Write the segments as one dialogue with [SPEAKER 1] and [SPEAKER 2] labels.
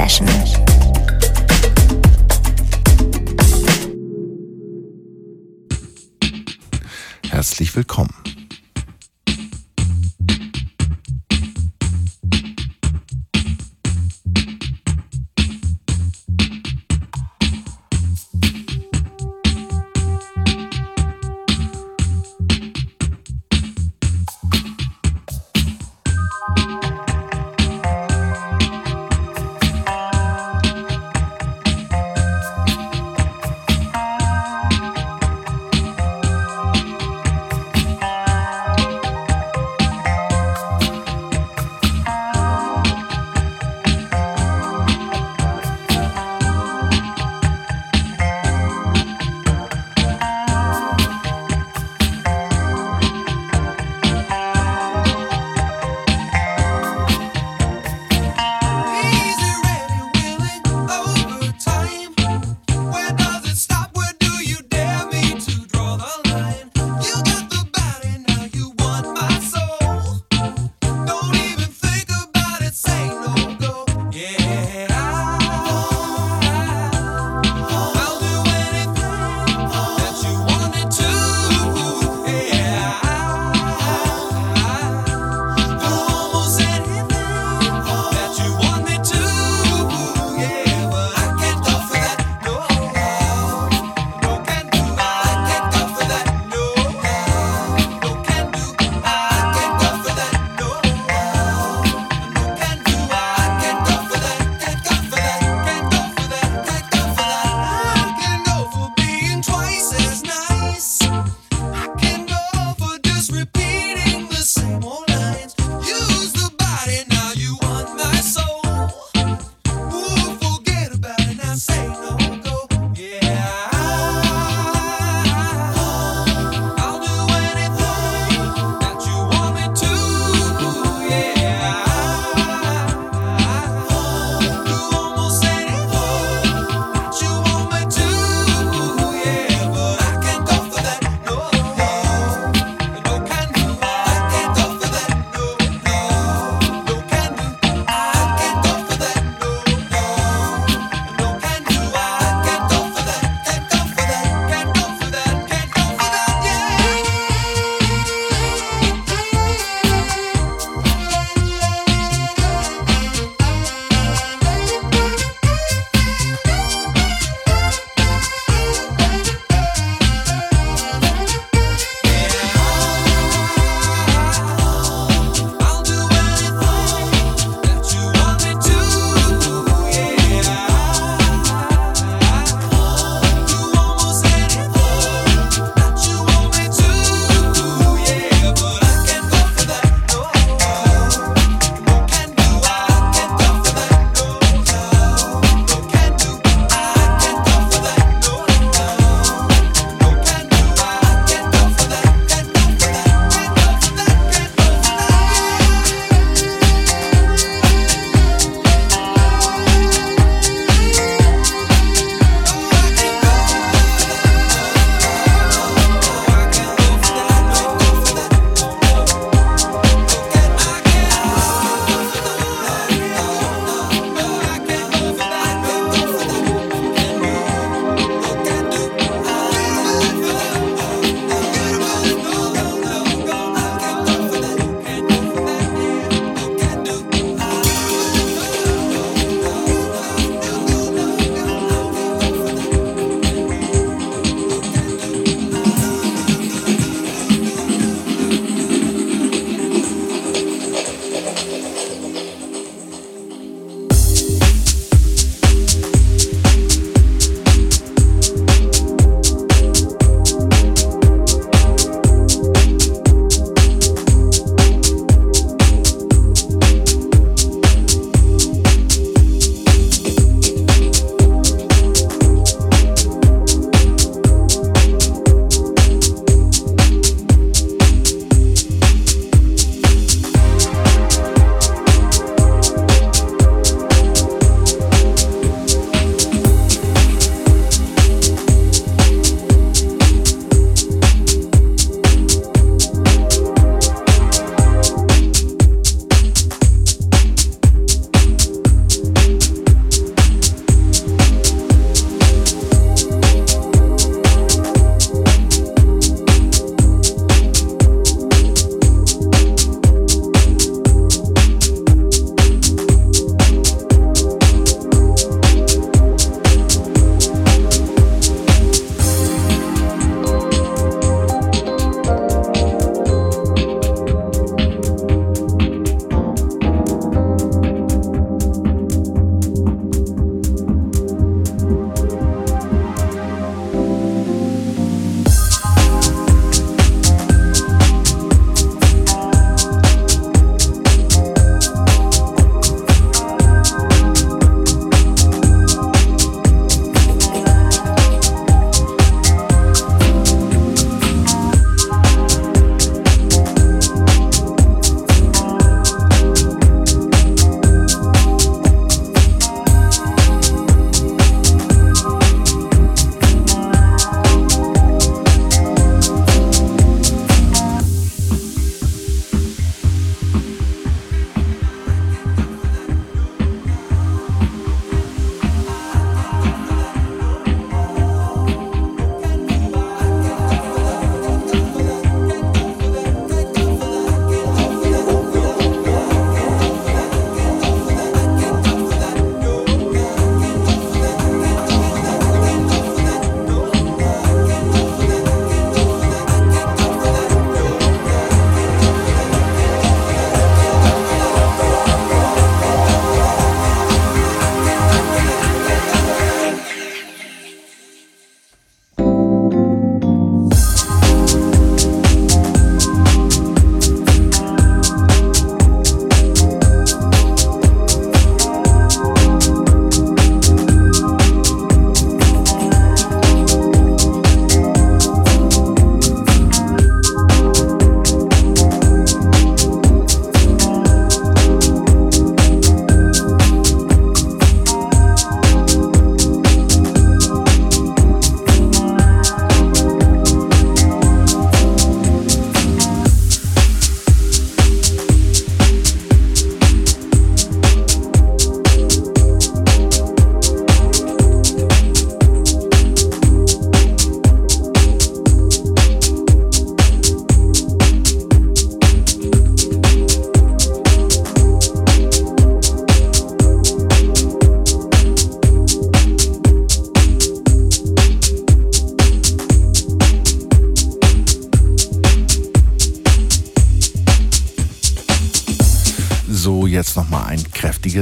[SPEAKER 1] Session.
[SPEAKER 2] Herzlich willkommen.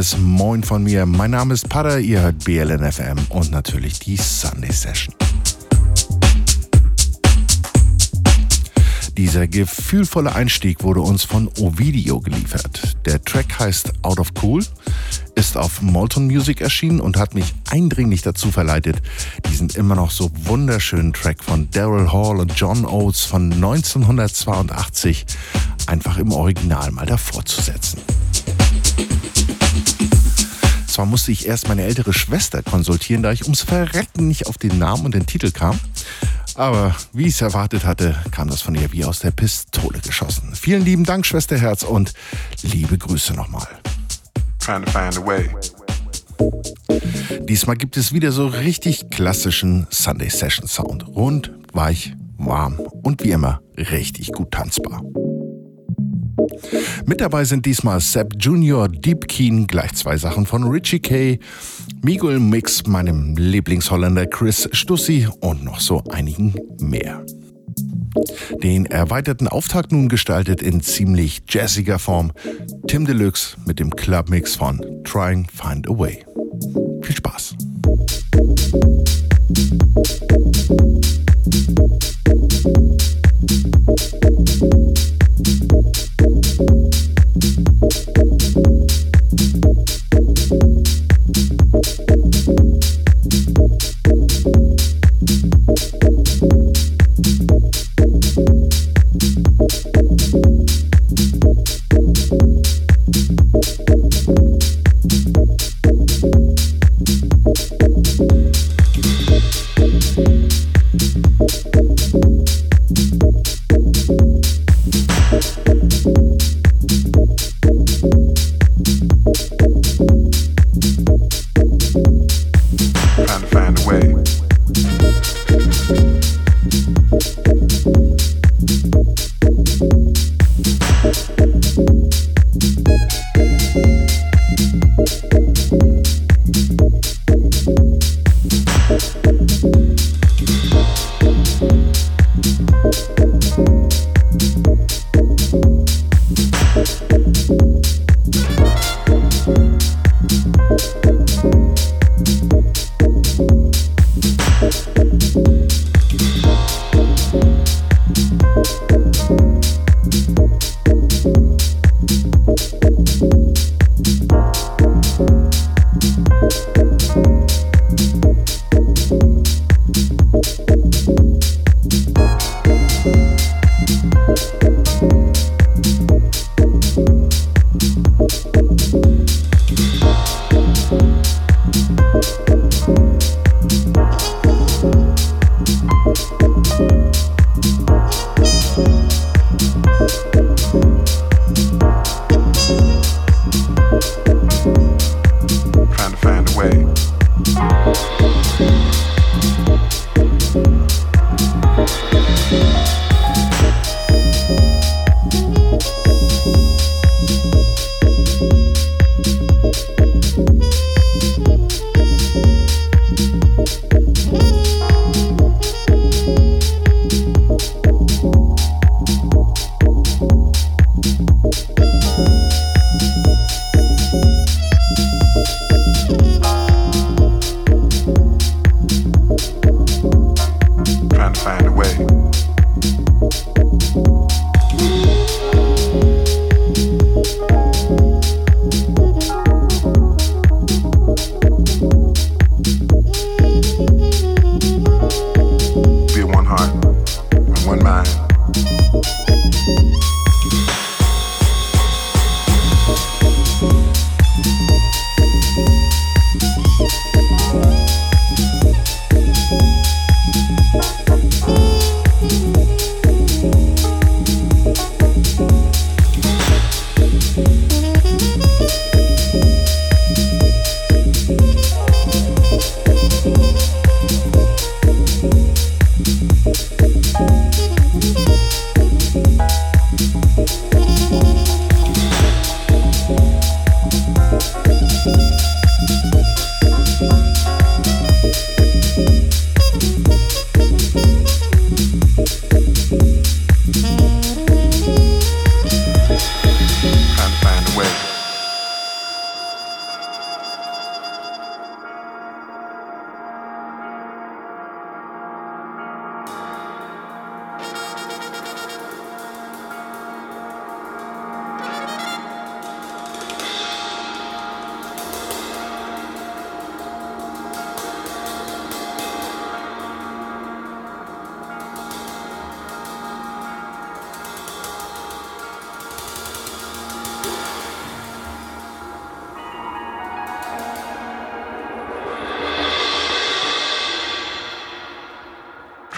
[SPEAKER 2] Kräftiges Moin von mir. Mein Name ist Pada, ihr hört BLNFM und natürlich die Sunday Session. Dieser gefühlvolle Einstieg wurde uns von Ovidio geliefert. Der Track heißt Out of Cool, ist auf Molton Music erschienen und hat mich eindringlich dazu verleitet, diesen immer noch so wunderschönen Track von Daryl Hall und John Oates von 1982 einfach im Original mal davor zu setzen. Zwar musste ich erst meine ältere Schwester konsultieren, da ich ums Verrecken nicht auf den Namen und den Titel kam. Aber wie ich es erwartet hatte, kam das von ihr wie aus der Pistole geschossen. Vielen lieben Dank, Schwesterherz, und liebe Grüße nochmal. Diesmal gibt es wieder so richtig klassischen Sunday Session Sound. Rund, weich, warm und wie immer richtig gut tanzbar. Mit dabei sind diesmal Sepp Junior, Deep Keen, gleich zwei Sachen von Richie Kay, Miguel Mix, meinem Lieblingsholländer Chris Stussi und noch so einigen mehr. Den erweiterten Auftakt nun gestaltet in ziemlich jazziger Form Tim Deluxe mit dem Clubmix von Trying Find a Way. Viel Spaß!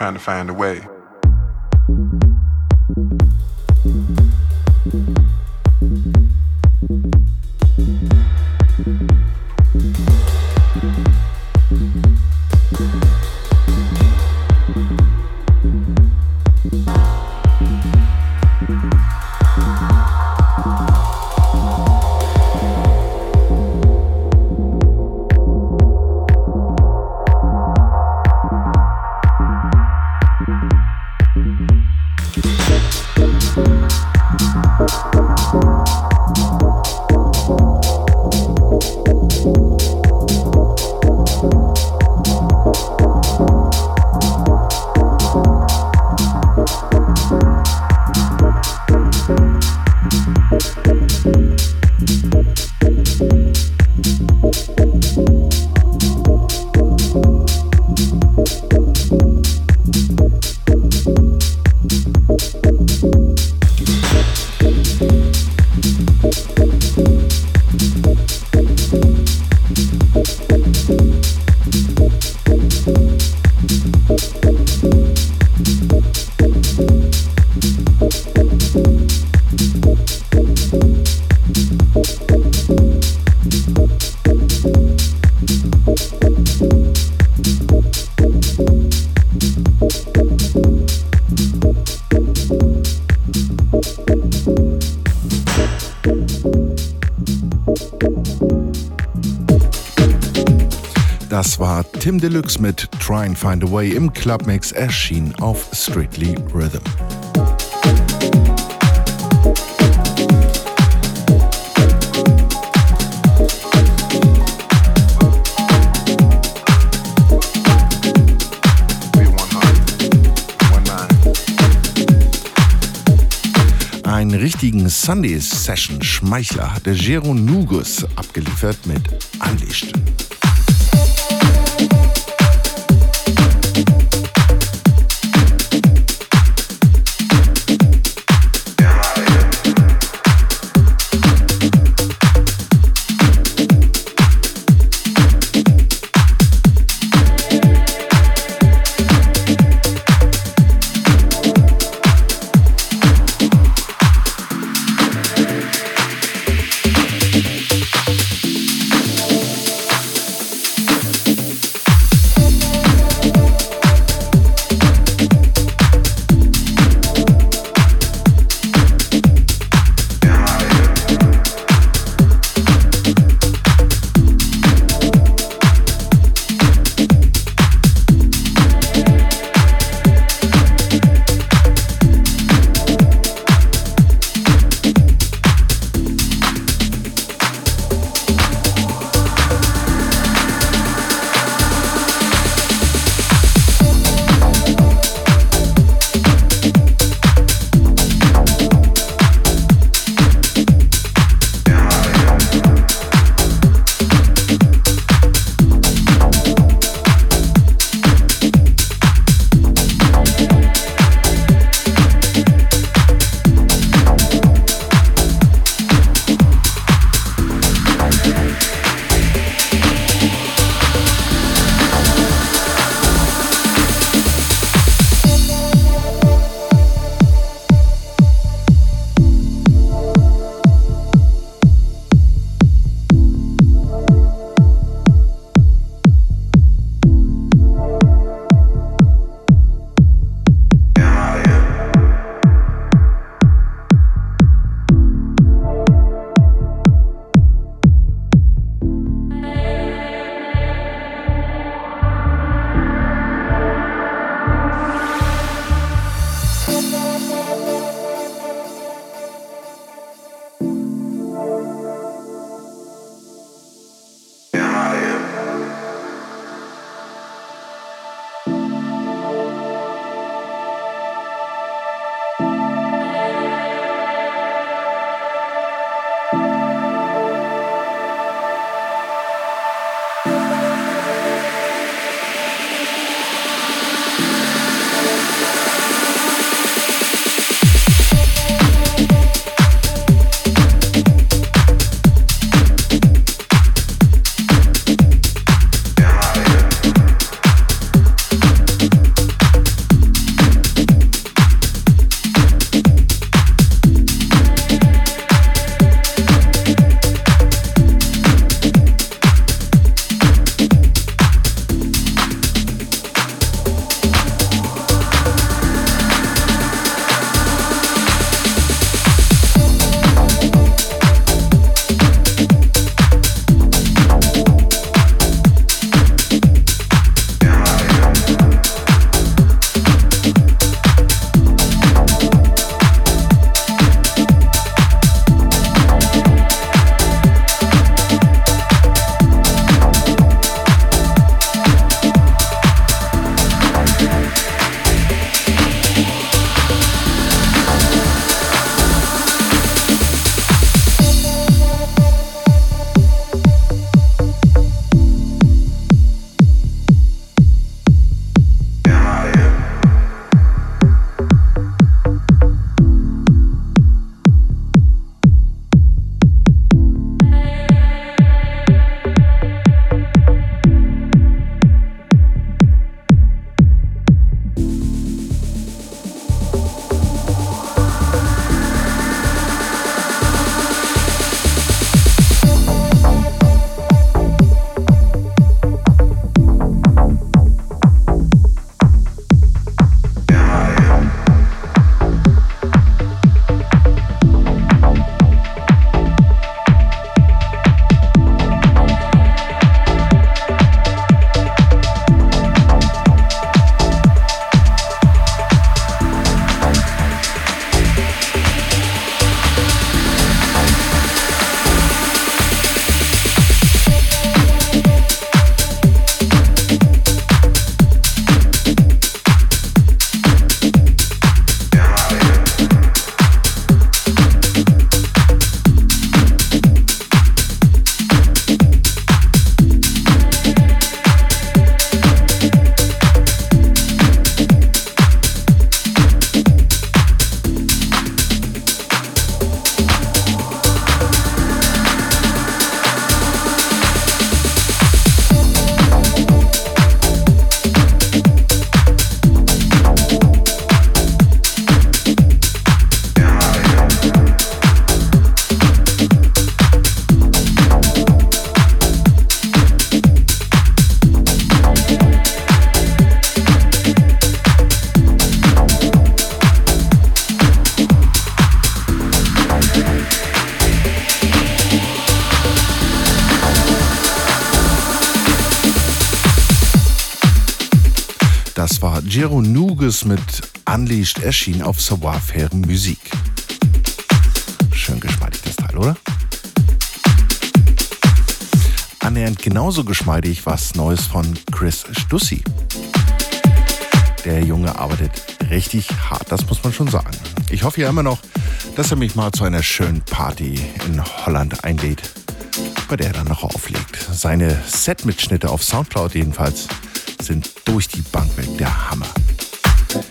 [SPEAKER 3] Trying to find a way.
[SPEAKER 2] Tim Deluxe mit Try and Find a Way im Clubmix erschien auf Strictly Rhythm. Einen richtigen Sunday Session Schmeichler hatte Jero Nugus abgeliefert mit Unleashed. Nuges mit Unleashed erschien auf Savoir-faire Musik. Schön geschmeidig das Teil, oder? Annähernd genauso geschmeidig was Neues von Chris Stussi. Der Junge arbeitet richtig hart, das muss man schon sagen. Ich hoffe ja immer noch, dass er mich mal zu einer schönen Party in Holland einlädt, bei der er dann noch auflegt. Seine Setmitschnitte auf Soundcloud jedenfalls sind durch die Bank weg der Hammer.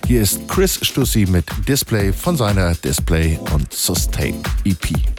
[SPEAKER 2] Hier ist Chris Stussi mit Display von seiner Display und Sustain EP.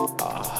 [SPEAKER 2] Ah.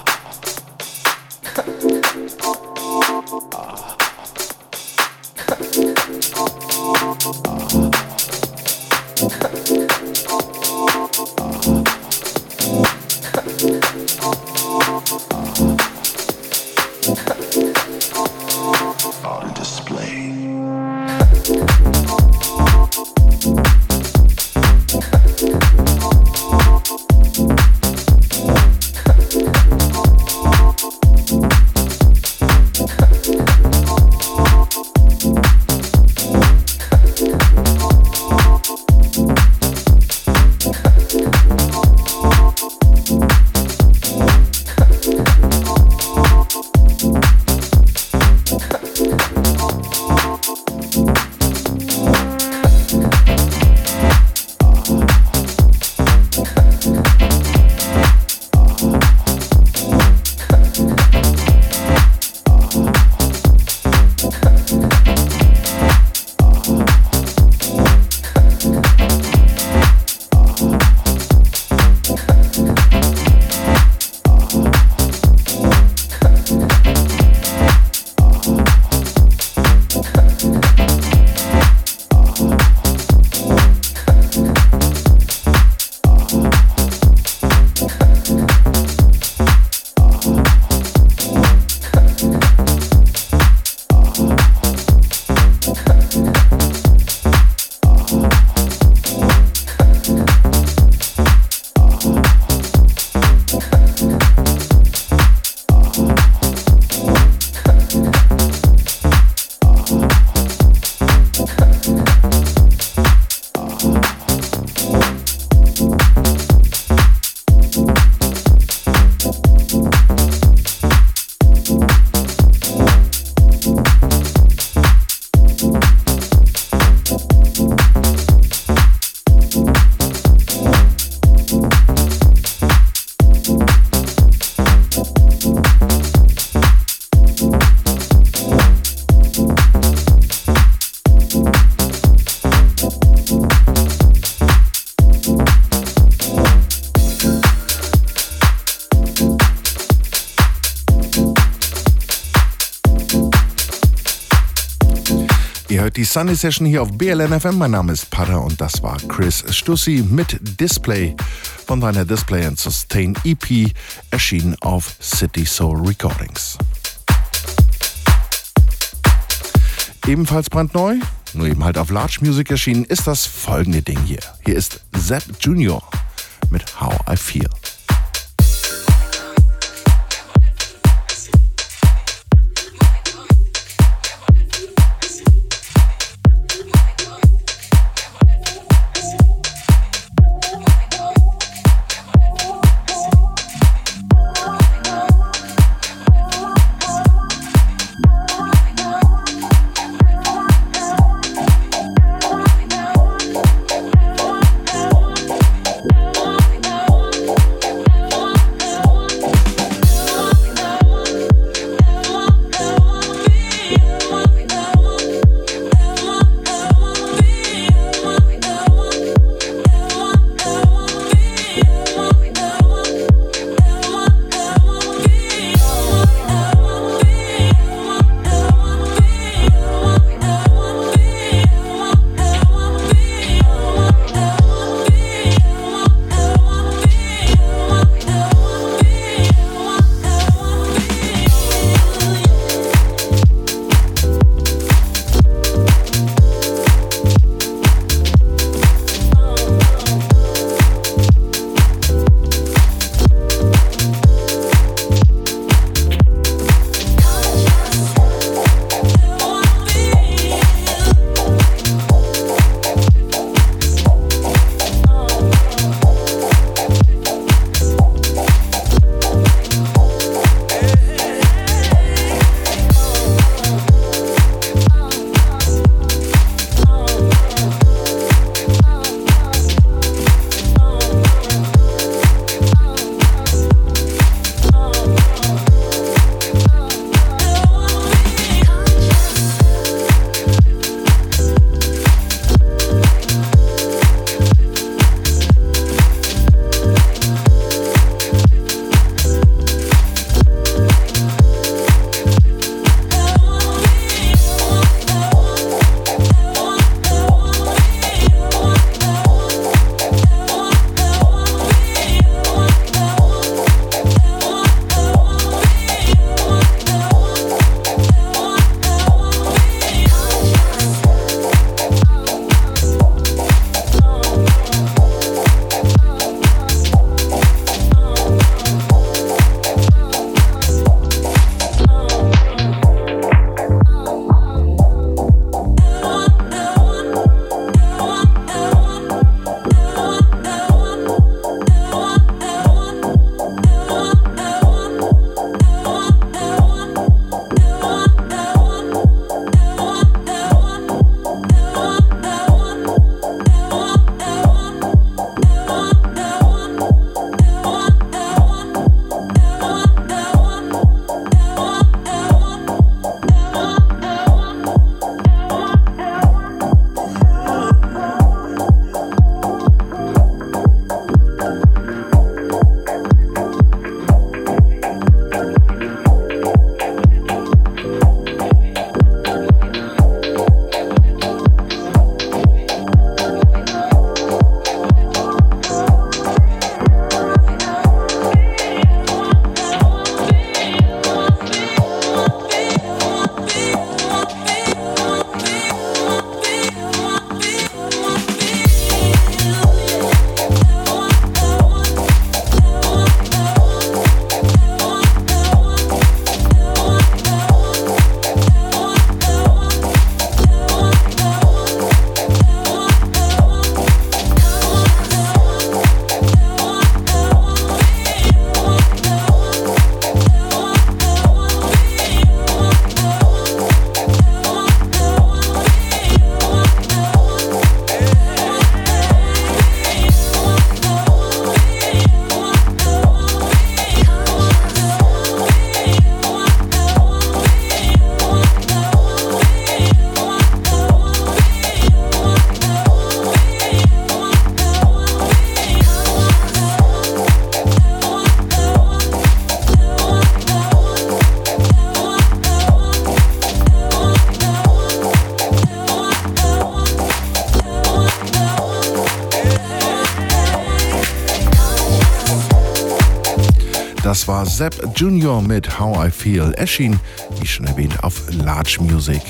[SPEAKER 2] Die Sunny Session hier auf BLN FM. Mein Name ist Pada und das war Chris Stussi mit Display von seiner Display and Sustain EP, erschienen auf City Soul Recordings. Ebenfalls brandneu, nur eben halt auf Large Music erschienen, ist das folgende Ding hier. Hier ist Zap Junior mit How I Feel. War Zapp Jr. mit How I Feel, erschien, wie schon erwähnt, auf Large Music.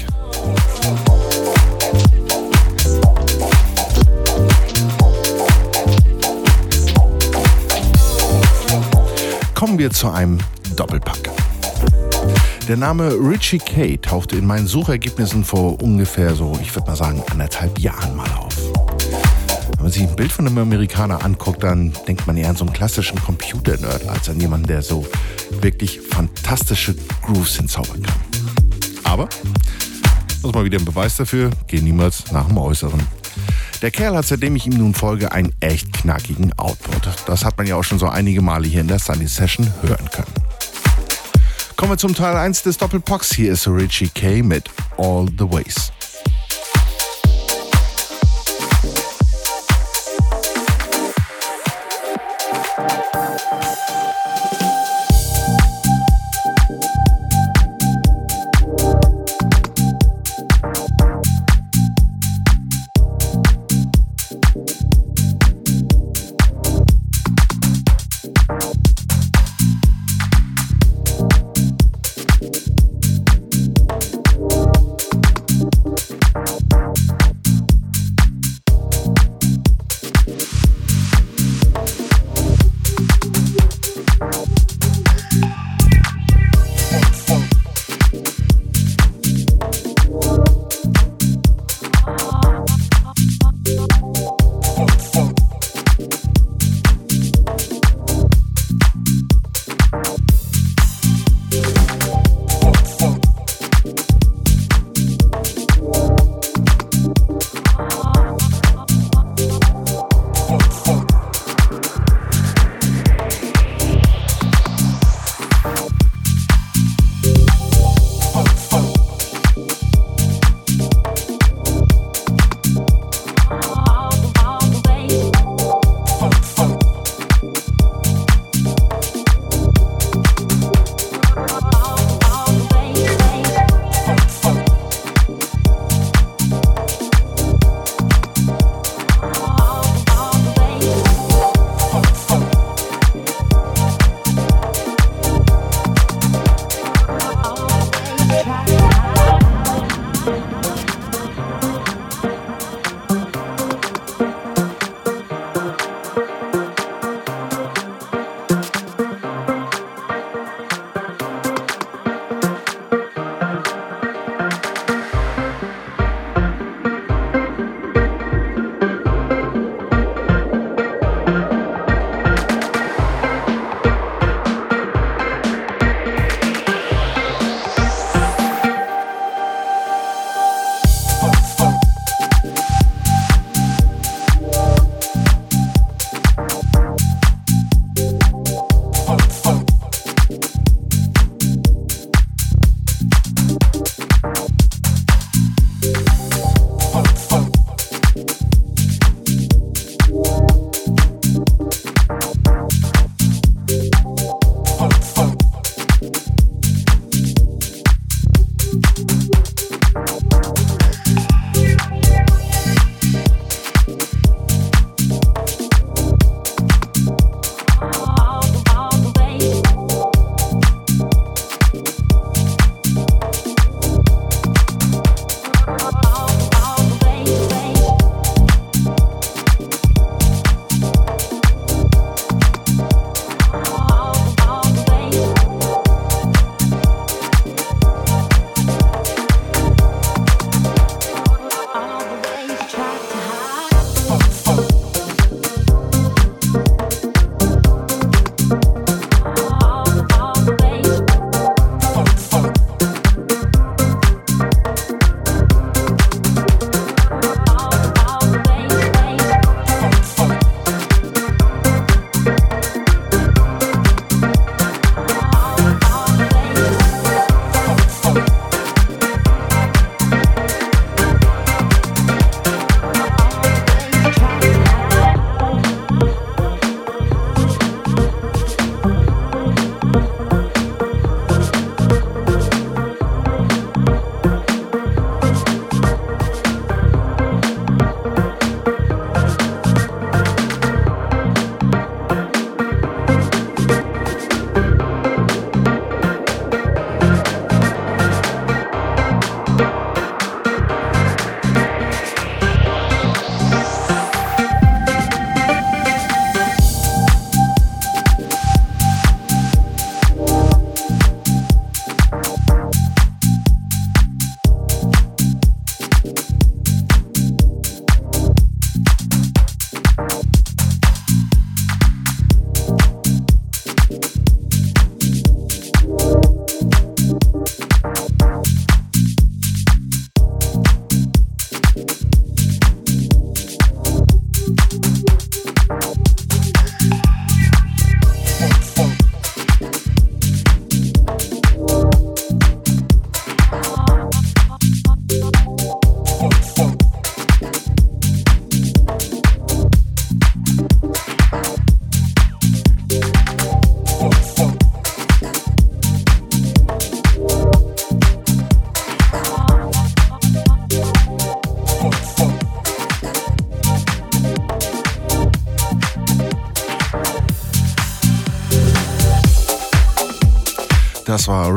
[SPEAKER 2] Kommen wir zu einem Doppelpack. Der Name Richie K tauchte in meinen Suchergebnissen vor ungefähr so, ich würde mal sagen, anderthalb Jahren mal auf. Wenn man sich ein Bild von einem Amerikaner anguckt, dann denkt man eher an so einen klassischen Computer-Nerd als an jemanden, der so wirklich fantastische Grooves hinzaubern kann. Aber, das ist mal wieder ein Beweis dafür, geh niemals nach dem Äußeren. Der Kerl hat, seitdem ich ihm nun folge, einen echt knackigen Output. Das hat man ja auch schon so einige Male hier in der Sunny Session hören können. Kommen wir zum Teil 1 des Doppelpacks. Hier ist Richie K mit All the Ways.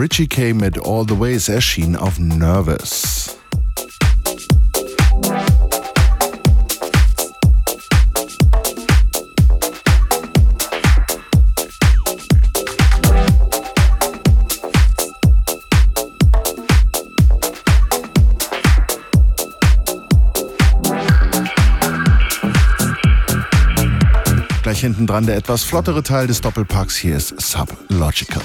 [SPEAKER 2] Richie K mit All the Ways erschien auf Nervous. Gleich hinten dran der etwas flottere Teil des Doppelpacks. Hier ist Sublogical.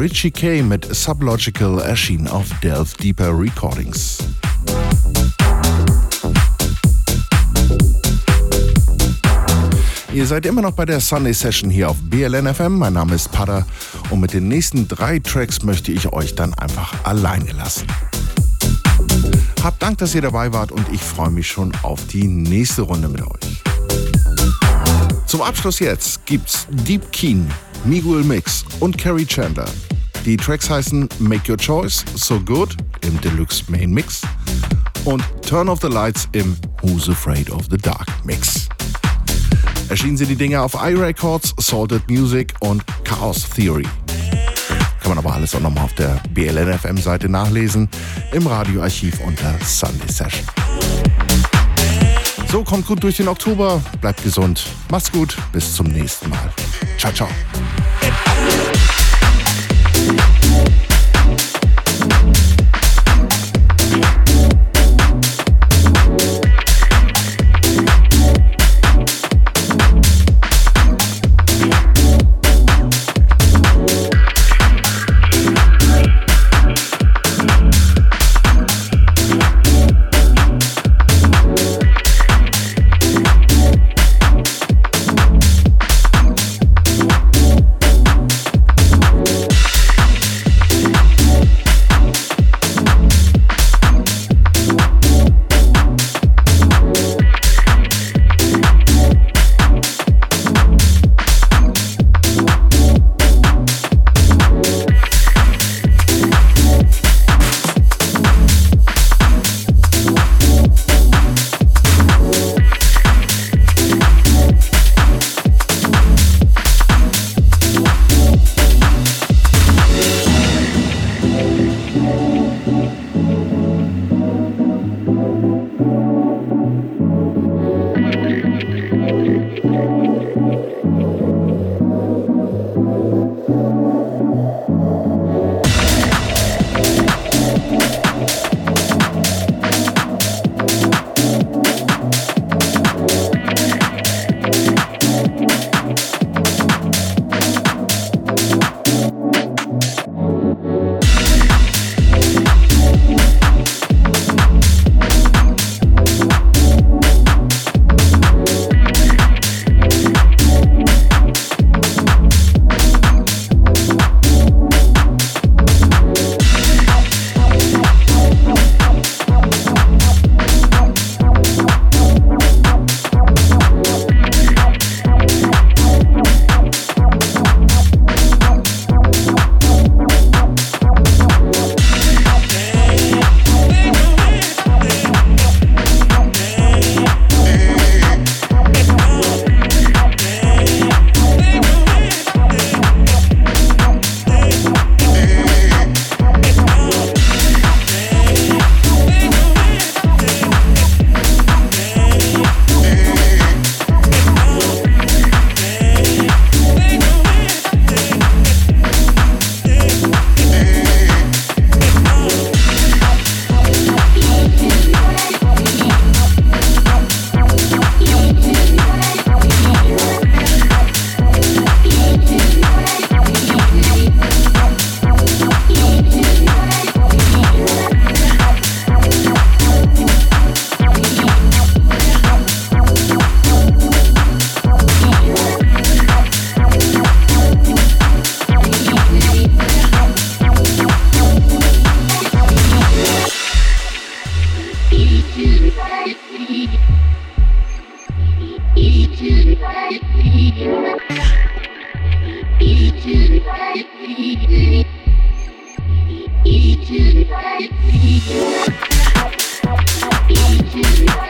[SPEAKER 2] Richie K mit Sublogical erschienen auf Delve Deeper Recordings. Ihr seid immer noch bei der Sunday Session hier auf BLN FM. Mein Name ist Pada und mit den nächsten drei Tracks möchte ich euch dann einfach alleine lassen. Habt Dank, dass ihr dabei wart und ich freue mich schon auf die nächste Runde mit euch. Zum Abschluss jetzt gibt's Deep Keen, Miguel Mix und Carrie Chandler. Die Tracks heißen Make Your Choice, So Good im Deluxe Main Mix und Turn Off the Lights im Who's Afraid of the Dark Mix. Erschienen sind die Dinge auf iRecords, Salted Music und Chaos Theory. Kann man aber alles auch nochmal auf der BLNFM-Seite nachlesen, im Radioarchiv unter Sunday Session. So, kommt gut durch den Oktober, bleibt gesund, macht's gut, bis zum nächsten Mal. Ciao, ciao.
[SPEAKER 3] Thank you.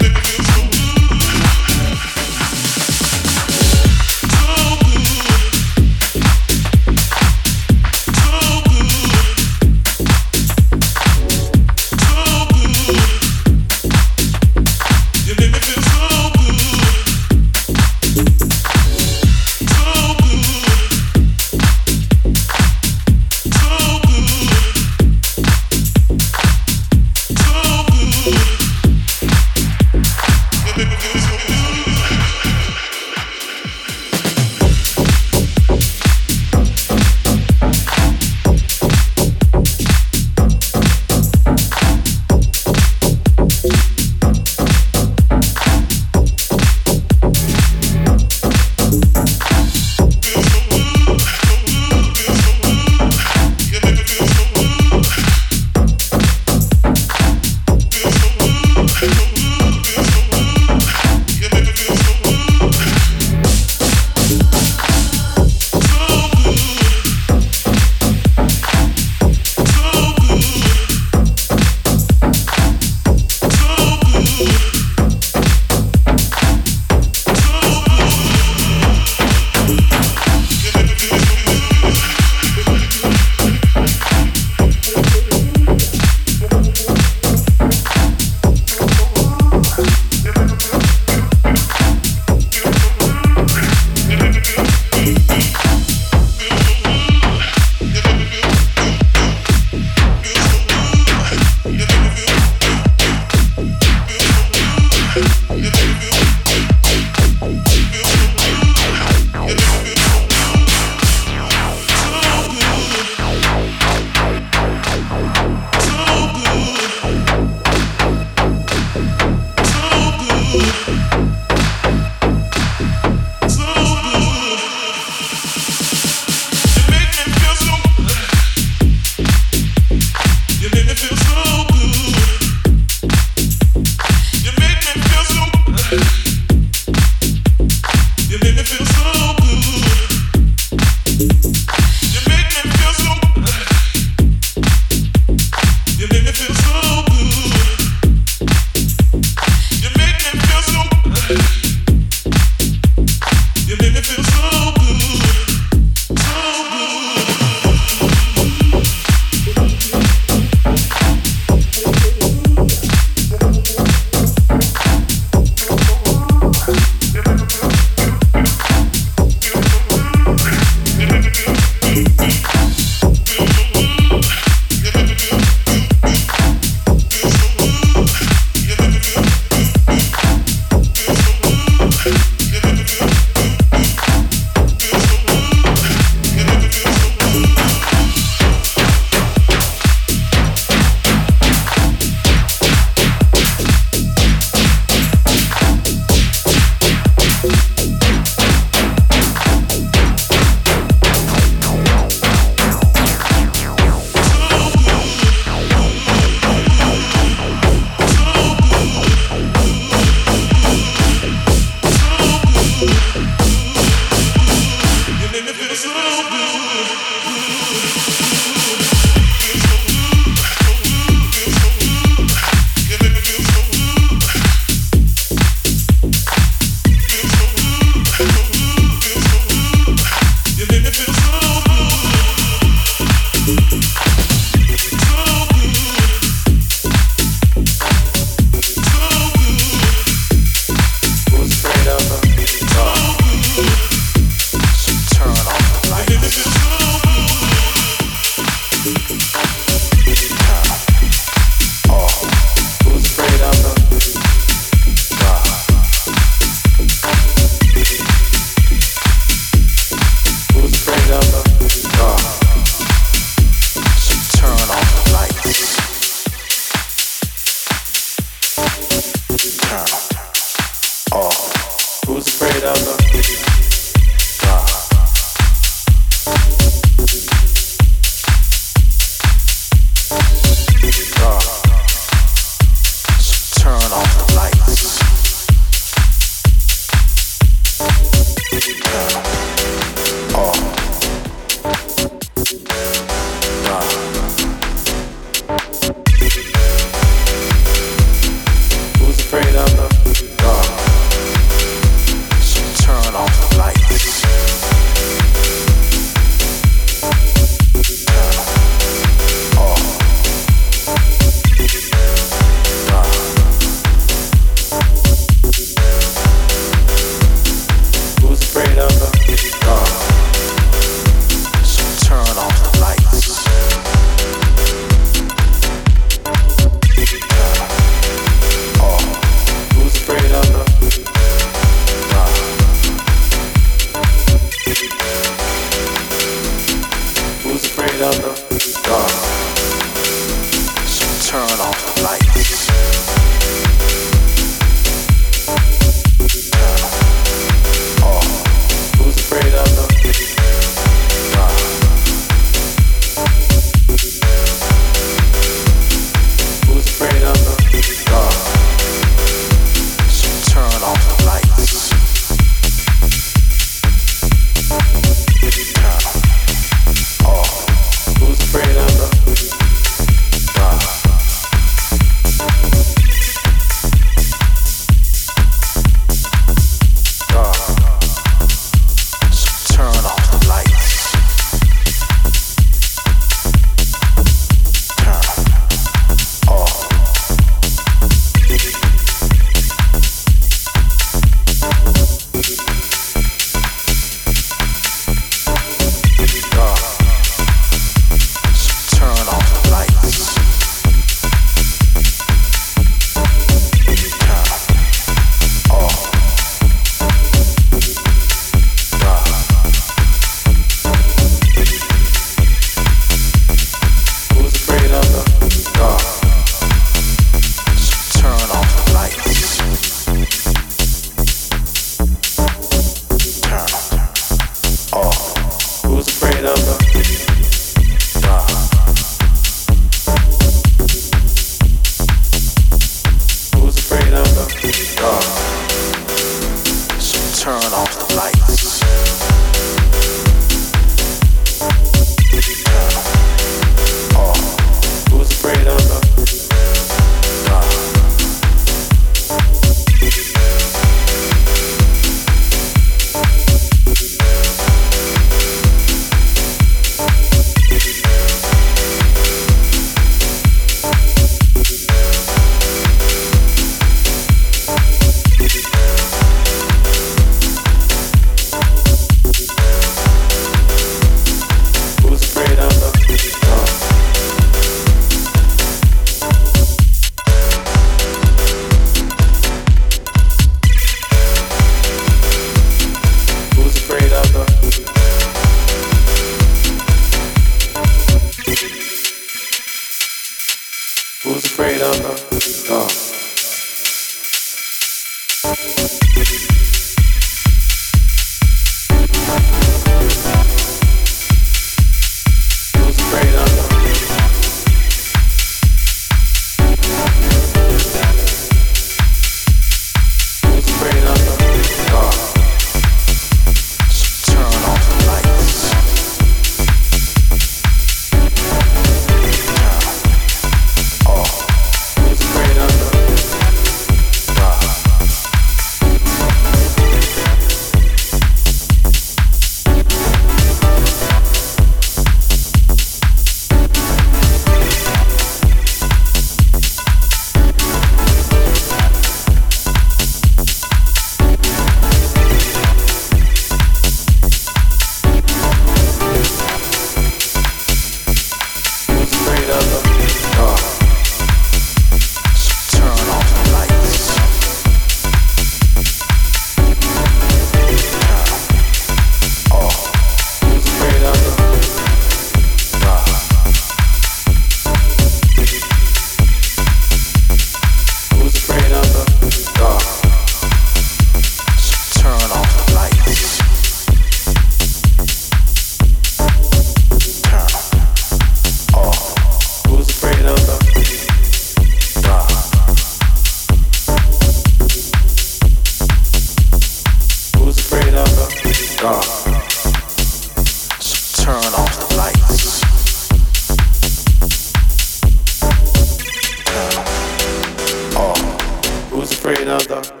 [SPEAKER 3] Who's